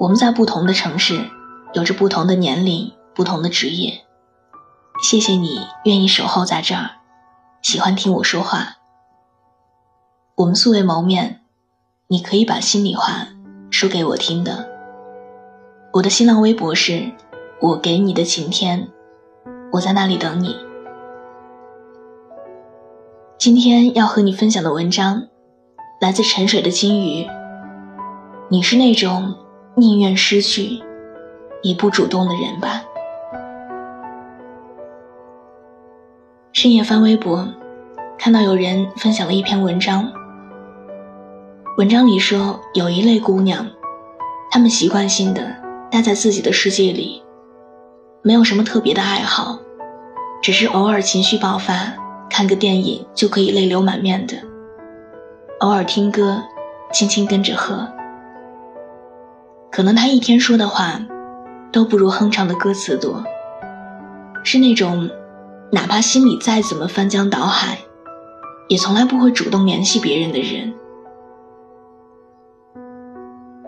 我们在不同的城市，有着不同的年龄、不同的职业。谢谢你愿意守候在这儿，喜欢听我说话。我们素未谋面，你可以把心里话说给我听的。我的新浪微博是“我给你的晴天”，我在那里等你。今天要和你分享的文章，来自沉水的金鱼。你是那种宁愿失去，也不主动的人吧？深夜翻微博，看到有人分享了一篇文章。文章里说，有一类姑娘，她们习惯性的待在自己的世界里，没有什么特别的爱好，只是偶尔情绪爆发，看个电影就可以泪流满面的；偶尔听歌，轻轻跟着和。可能他一天说的话，都不如哼唱的歌词多。是那种。哪怕心里再怎么翻江倒海，也从来不会主动联系别人的人。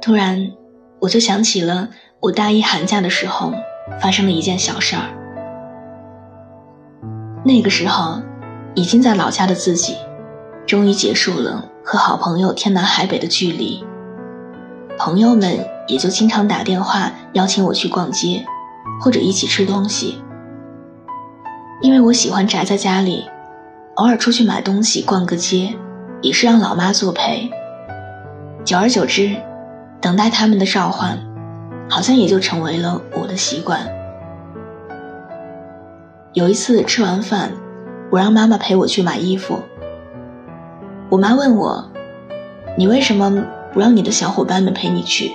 突然，我就想起了我大一寒假的时候发生的一件小事儿。那个时候，已经在老家的自己，终于结束了和好朋友天南海北的距离，朋友们也就经常打电话邀请我去逛街，或者一起吃东西。因为我喜欢宅在家里，偶尔出去买东西、逛个街，也是让老妈作陪。久而久之，等待他们的召唤，好像也就成为了我的习惯。有一次吃完饭，我让妈妈陪我去买衣服。我妈问我：“你为什么不让你的小伙伴们陪你去？”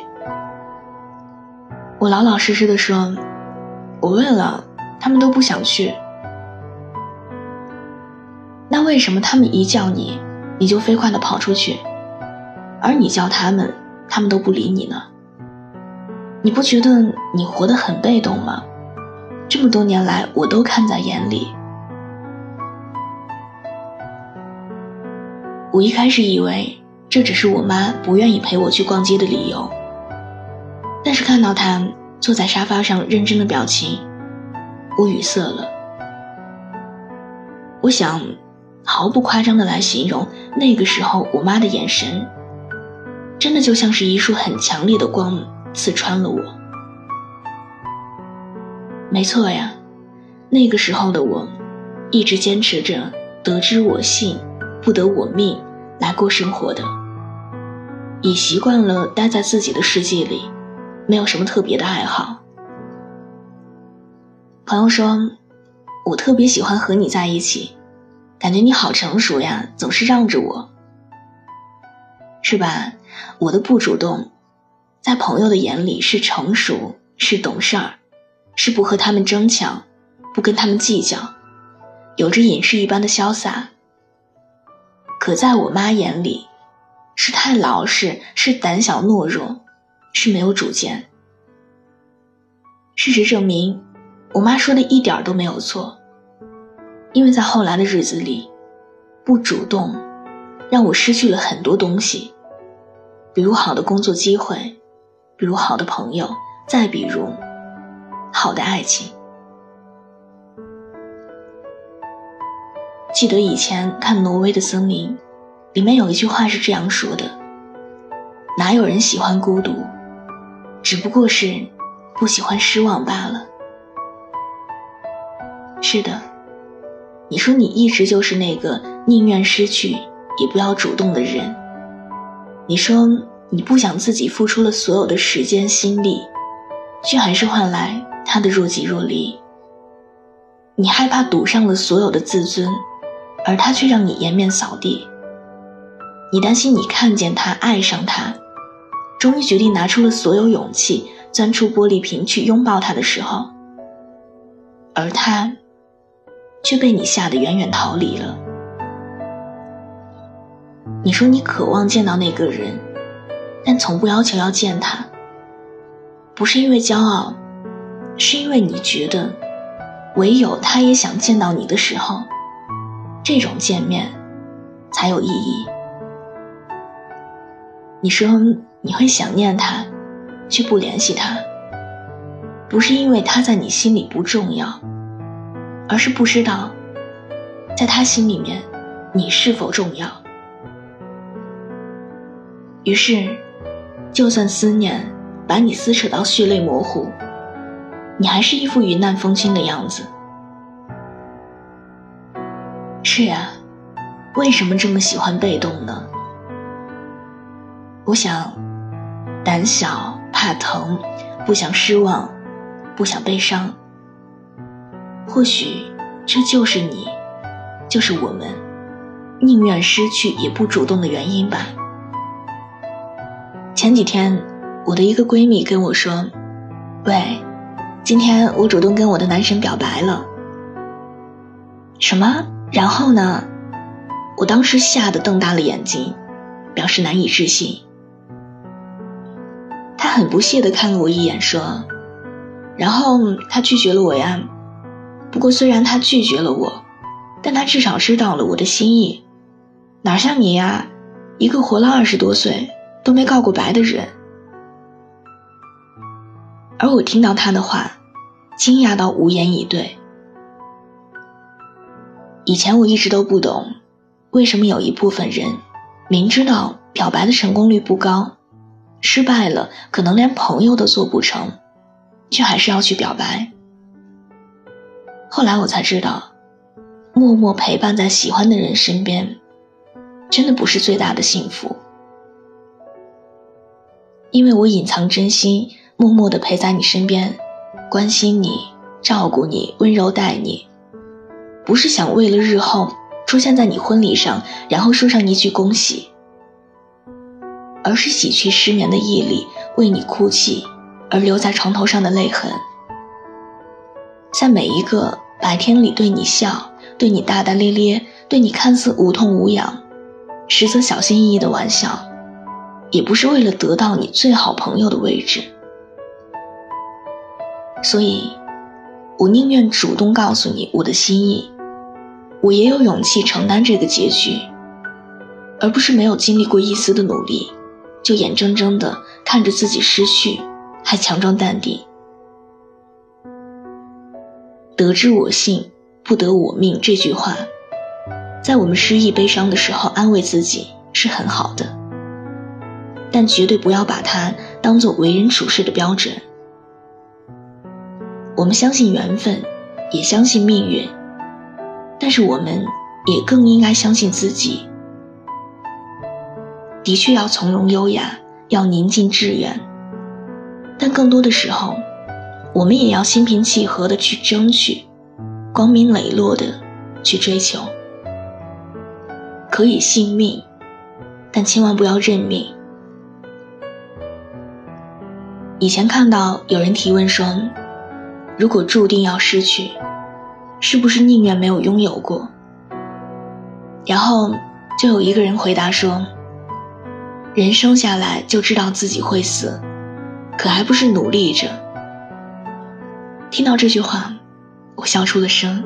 我老老实实的说：“我问了，他们都不想去。”那为什么他们一叫你，你就飞快的跑出去，而你叫他们，他们都不理你呢？你不觉得你活得很被动吗？这么多年来，我都看在眼里。我一开始以为这只是我妈不愿意陪我去逛街的理由，是看到他坐在沙发上认真的表情，我语塞了。我想。毫不夸张的来形容，那个时候我妈的眼神，真的就像是一束很强烈的光刺穿了我。没错呀，那个时候的我，一直坚持着“得之我幸，不得我命”来过生活的，已习惯了待在自己的世界里，没有什么特别的爱好。朋友说，我特别喜欢和你在一起。感觉你好成熟呀，总是让着我，是吧？我的不主动，在朋友的眼里是成熟，是懂事儿，是不和他们争抢，不跟他们计较，有着隐士一般的潇洒。可在我妈眼里，是太老实，是胆小懦弱，是没有主见。事实证明，我妈说的一点都没有错。因为在后来的日子里，不主动，让我失去了很多东西，比如好的工作机会，比如好的朋友，再比如好的爱情。记得以前看《挪威的森林》，里面有一句话是这样说的：“哪有人喜欢孤独，只不过是不喜欢失望罢了。”是的。你说你一直就是那个宁愿失去也不要主动的人。你说你不想自己付出了所有的时间心力，却还是换来他的若即若离。你害怕赌上了所有的自尊，而他却让你颜面扫地。你担心你看见他爱上他，终于决定拿出了所有勇气钻出玻璃瓶去拥抱他的时候，而他。却被你吓得远远逃离了。你说你渴望见到那个人，但从不要求要见他，不是因为骄傲，是因为你觉得，唯有他也想见到你的时候，这种见面才有意义。你说你会想念他，却不联系他，不是因为他在你心里不重要，而是不知道，在他心里面，你是否重要。于是，就算思念把你撕扯到血泪模糊，你还是一副云淡风轻的样子。是啊，为什么这么喜欢被动呢？我想，胆小、怕疼，不想失望，不想悲伤。或许这就是你，就是我们，宁愿失去也不主动的原因吧。前几天，我的一个闺蜜跟我说：“喂，今天我主动跟我的男神表白了。”什么？然后呢？我当时吓得瞪大了眼睛，表示难以置信。很不屑地看了我一眼，说：“然后他拒绝了我呀。不过虽然他拒绝了我，但他至少知道了我的心意。哪像你呀，一个活了二十多岁都没告过白的人。”而我听到他的话，惊讶到无言以对。以前我一直都不懂，为什么有一部分人明知道表白的成功率不高。失败了，可能连朋友都做不成，却还是要去表白。后来我才知道，默默陪伴在喜欢的人身边，真的不是最大的幸福。因为我隐藏真心，默默的陪在你身边，关心你，照顾你，温柔待你，不是想为了日后出现在你婚礼上，然后说上一句恭喜。而是洗去失眠的毅力，为你哭泣而留在床头上的泪痕，在每一个白天里对你笑、对你大大咧咧、对你看似无痛无痒，实则小心翼翼的玩笑，也不是为了得到你最好朋友的位置。所以，我宁愿主动告诉你我的心意，我也有勇气承担这个结局，而不是没有经历过一丝的努力。就眼睁睁的看着自己失去，还强装淡定。得之我幸，不得我命这句话，在我们失意悲伤的时候安慰自己是很好的，但绝对不要把它当做为人处事的标准。我们相信缘分，也相信命运，但是我们也更应该相信自己。的确要从容优雅，要宁静致远，但更多的时候，我们也要心平气和的去争取，光明磊落的去追求。可以信命，但千万不要认命。以前看到有人提问说，如果注定要失去，是不是宁愿没有拥有过？然后就有一个人回答说。人生下来就知道自己会死，可还不是努力着。听到这句话，我笑出了声。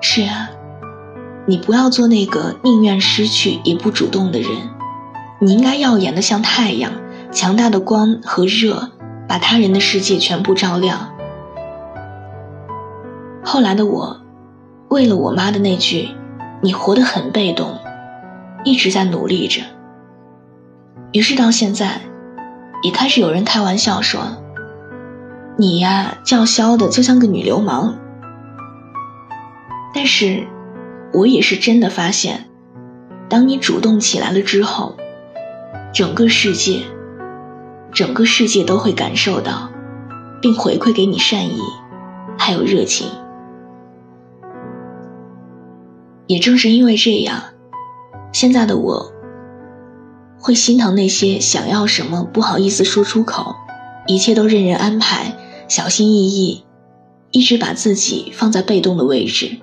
是啊，你不要做那个宁愿失去也不主动的人，你应该耀眼的像太阳，强大的光和热，把他人的世界全部照亮。后来的我，为了我妈的那句“你活得很被动”。一直在努力着，于是到现在，也开始有人开玩笑说：“你呀，叫嚣的就像个女流氓。”但是，我也是真的发现，当你主动起来了之后，整个世界，整个世界都会感受到，并回馈给你善意，还有热情。也正是因为这样。现在的我，会心疼那些想要什么不好意思说出口，一切都任人安排、小心翼翼，一直把自己放在被动的位置，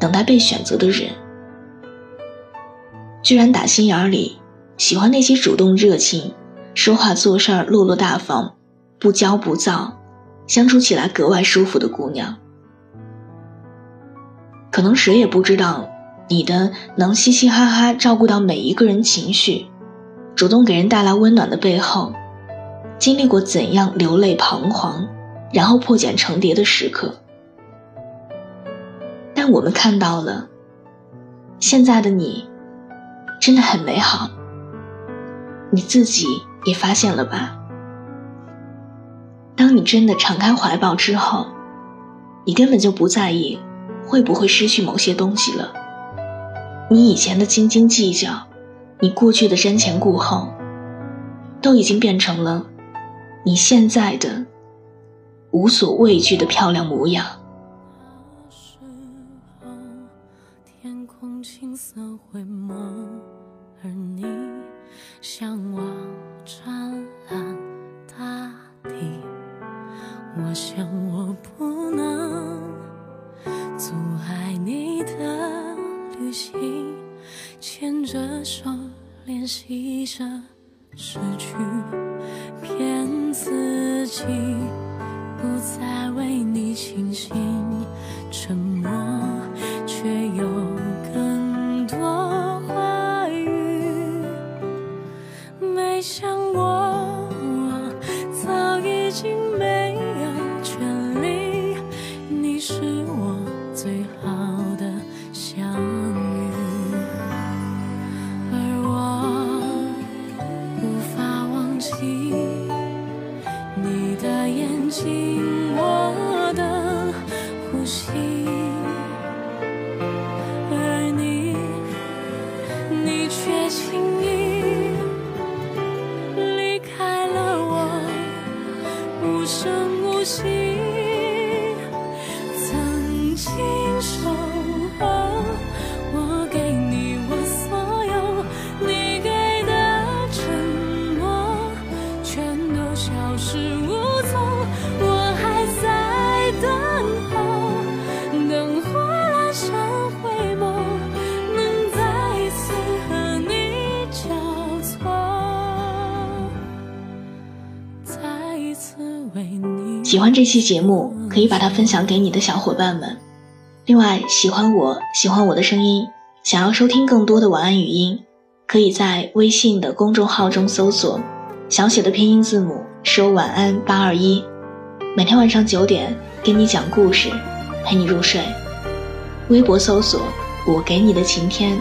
等待被选择的人，居然打心眼里喜欢那些主动热情、说话做事落落大方、不骄不躁、相处起来格外舒服的姑娘。可能谁也不知道。你的能嘻嘻哈哈照顾到每一个人情绪，主动给人带来温暖的背后，经历过怎样流泪彷徨，然后破茧成蝶的时刻。但我们看到了，现在的你，真的很美好。你自己也发现了吧？当你真的敞开怀抱之后，你根本就不在意会不会失去某些东西了。你以前的斤斤计较，你过去的瞻前顾后，都已经变成了你现在的无所畏惧的漂亮模样。时候天空青色灰蒙，牺牲，失去。无声无息，曾经。喜欢这期节目，可以把它分享给你的小伙伴们。另外，喜欢我喜欢我的声音，想要收听更多的晚安语音，可以在微信的公众号中搜索小写的拼音字母说晚安八二一，每天晚上九点给你讲故事，陪你入睡。微博搜索我给你的晴天，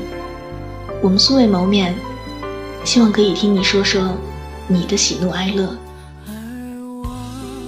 我们素未谋面，希望可以听你说说你的喜怒哀乐。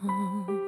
哦